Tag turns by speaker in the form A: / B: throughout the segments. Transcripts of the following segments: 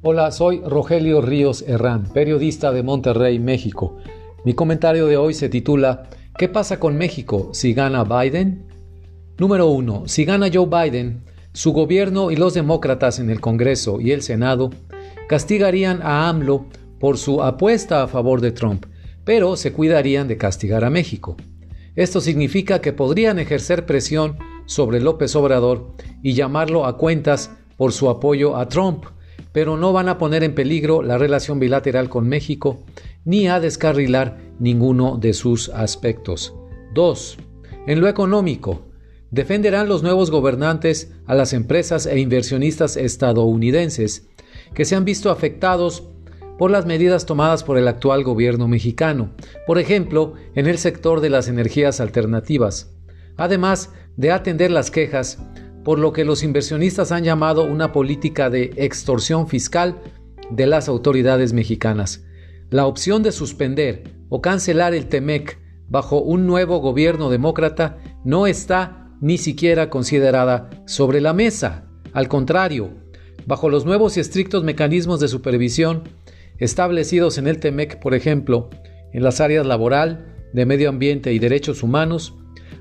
A: Hola, soy Rogelio Ríos Herrán, periodista de Monterrey, México. Mi comentario de hoy se titula ¿Qué pasa con México si gana Biden? Número 1. Si gana Joe Biden, su gobierno y los demócratas en el Congreso y el Senado castigarían a AMLO por su apuesta a favor de Trump, pero se cuidarían de castigar a México. Esto significa que podrían ejercer presión sobre López Obrador y llamarlo a cuentas por su apoyo a Trump, pero no van a poner en peligro la relación bilateral con México ni a descarrilar ninguno de sus aspectos. 2. En lo económico, defenderán los nuevos gobernantes a las empresas e inversionistas estadounidenses que se han visto afectados por las medidas tomadas por el actual gobierno mexicano, por ejemplo, en el sector de las energías alternativas, además de atender las quejas por lo que los inversionistas han llamado una política de extorsión fiscal de las autoridades mexicanas. La opción de suspender o cancelar el TEMEC bajo un nuevo gobierno demócrata no está ni siquiera considerada sobre la mesa. Al contrario, bajo los nuevos y estrictos mecanismos de supervisión establecidos en el TEMEC, por ejemplo, en las áreas laboral, de medio ambiente y derechos humanos,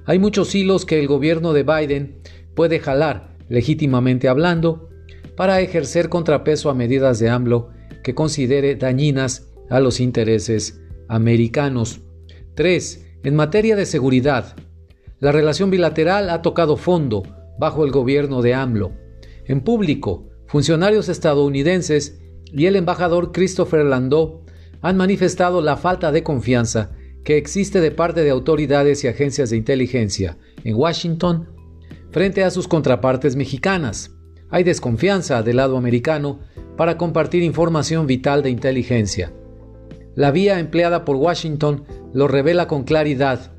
A: hay muchos hilos que el gobierno de Biden puede jalar, legítimamente hablando, para ejercer contrapeso a medidas de AMLO que considere dañinas a los intereses americanos. 3. En materia de seguridad, la relación bilateral ha tocado fondo bajo el gobierno de AMLO. En público, funcionarios estadounidenses y el embajador Christopher Landau han manifestado la falta de confianza que existe de parte de autoridades y agencias de inteligencia en Washington frente a sus contrapartes mexicanas. Hay desconfianza del lado americano para compartir información vital de inteligencia. La vía empleada por Washington lo revela con claridad.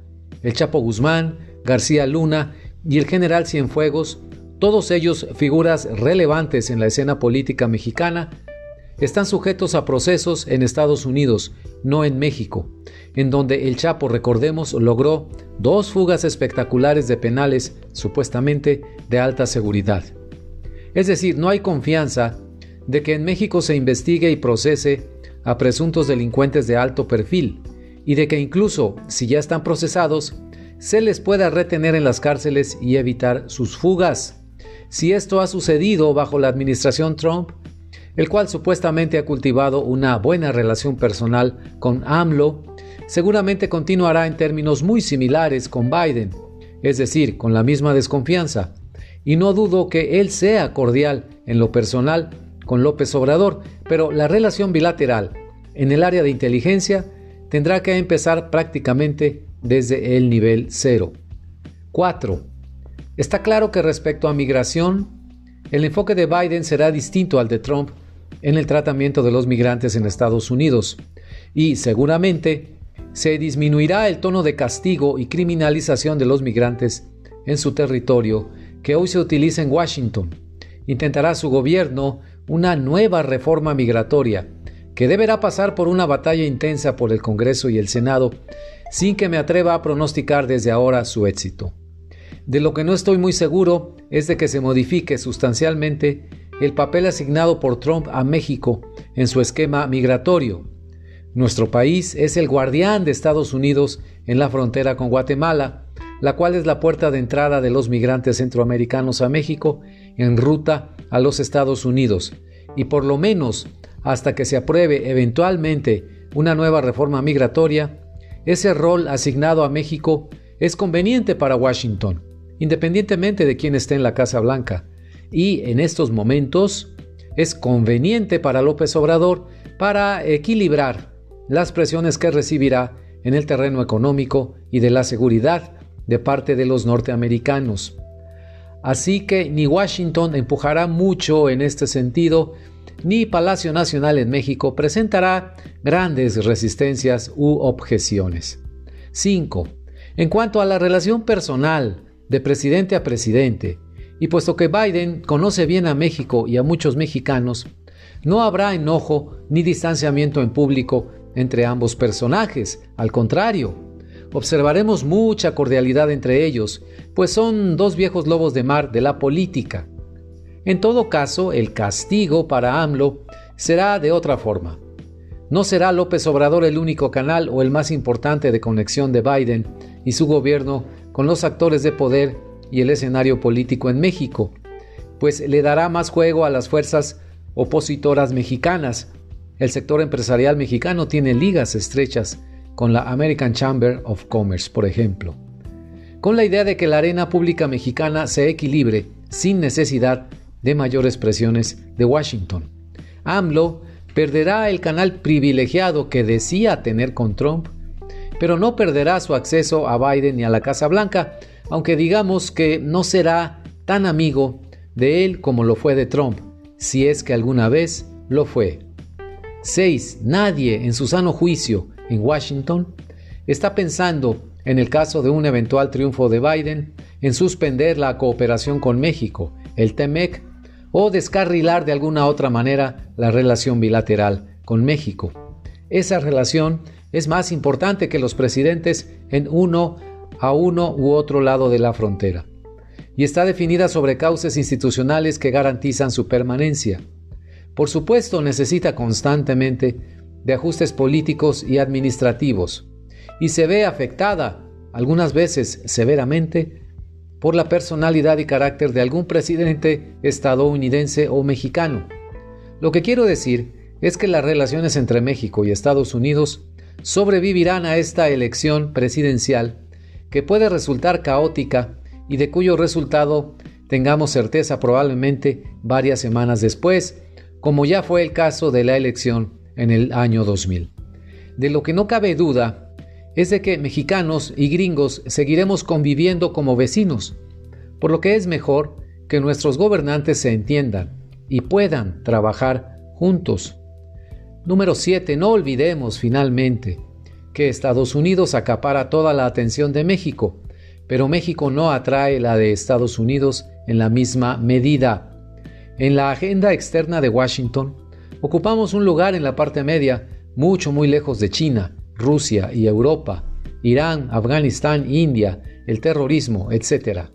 A: El Chapo Guzmán, García Luna y el general Cienfuegos, todos ellos figuras relevantes en la escena política mexicana, están sujetos a procesos en Estados Unidos, no en México, en donde el Chapo, recordemos, logró dos fugas espectaculares de penales supuestamente de alta seguridad. Es decir, no hay confianza de que en México se investigue y procese a presuntos delincuentes de alto perfil y de que incluso si ya están procesados, se les pueda retener en las cárceles y evitar sus fugas. Si esto ha sucedido bajo la administración Trump, el cual supuestamente ha cultivado una buena relación personal con AMLO, seguramente continuará en términos muy similares con Biden, es decir, con la misma desconfianza. Y no dudo que él sea cordial en lo personal con López Obrador, pero la relación bilateral en el área de inteligencia tendrá que empezar prácticamente desde el nivel cero. 4. Está claro que respecto a migración, el enfoque de Biden será distinto al de Trump en el tratamiento de los migrantes en Estados Unidos y seguramente se disminuirá el tono de castigo y criminalización de los migrantes en su territorio que hoy se utiliza en Washington. Intentará su gobierno una nueva reforma migratoria que deberá pasar por una batalla intensa por el Congreso y el Senado sin que me atreva a pronosticar desde ahora su éxito. De lo que no estoy muy seguro es de que se modifique sustancialmente el papel asignado por Trump a México en su esquema migratorio. Nuestro país es el guardián de Estados Unidos en la frontera con Guatemala, la cual es la puerta de entrada de los migrantes centroamericanos a México en ruta a los Estados Unidos, y por lo menos hasta que se apruebe eventualmente una nueva reforma migratoria, ese rol asignado a México es conveniente para Washington, independientemente de quién esté en la Casa Blanca, y en estos momentos es conveniente para López Obrador para equilibrar las presiones que recibirá en el terreno económico y de la seguridad de parte de los norteamericanos. Así que ni Washington empujará mucho en este sentido, ni Palacio Nacional en México presentará grandes resistencias u objeciones. 5. En cuanto a la relación personal de presidente a presidente, y puesto que Biden conoce bien a México y a muchos mexicanos, no habrá enojo ni distanciamiento en público entre ambos personajes, al contrario, observaremos mucha cordialidad entre ellos, pues son dos viejos lobos de mar de la política. En todo caso, el castigo para AMLO será de otra forma. No será López Obrador el único canal o el más importante de conexión de Biden y su gobierno con los actores de poder y el escenario político en México, pues le dará más juego a las fuerzas opositoras mexicanas. El sector empresarial mexicano tiene ligas estrechas con la American Chamber of Commerce, por ejemplo, con la idea de que la arena pública mexicana se equilibre sin necesidad de mayores presiones de Washington. AMLO perderá el canal privilegiado que decía tener con Trump, pero no perderá su acceso a Biden ni a la Casa Blanca, aunque digamos que no será tan amigo de él como lo fue de Trump, si es que alguna vez lo fue. 6. Nadie en su sano juicio en Washington está pensando, en el caso de un eventual triunfo de Biden, en suspender la cooperación con México, el TEMEC, o descarrilar de alguna otra manera la relación bilateral con México. Esa relación es más importante que los presidentes en uno a uno u otro lado de la frontera, y está definida sobre cauces institucionales que garantizan su permanencia. Por supuesto, necesita constantemente de ajustes políticos y administrativos, y se ve afectada, algunas veces severamente, por la personalidad y carácter de algún presidente estadounidense o mexicano. Lo que quiero decir es que las relaciones entre México y Estados Unidos sobrevivirán a esta elección presidencial que puede resultar caótica y de cuyo resultado tengamos certeza probablemente varias semanas después, como ya fue el caso de la elección en el año 2000. De lo que no cabe duda es de que mexicanos y gringos seguiremos conviviendo como vecinos, por lo que es mejor que nuestros gobernantes se entiendan y puedan trabajar juntos. Número 7. No olvidemos finalmente que Estados Unidos acapara toda la atención de México, pero México no atrae la de Estados Unidos en la misma medida. En la agenda externa de Washington, Ocupamos un lugar en la parte media, mucho muy lejos de China, Rusia y Europa, Irán, Afganistán, India, el terrorismo, etc.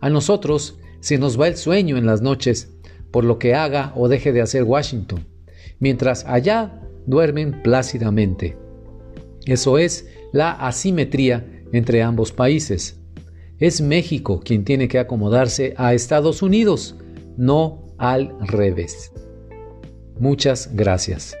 A: A nosotros se nos va el sueño en las noches por lo que haga o deje de hacer Washington, mientras allá duermen plácidamente. Eso es la asimetría entre ambos países. Es México quien tiene que acomodarse a Estados Unidos, no al revés. Muchas gracias.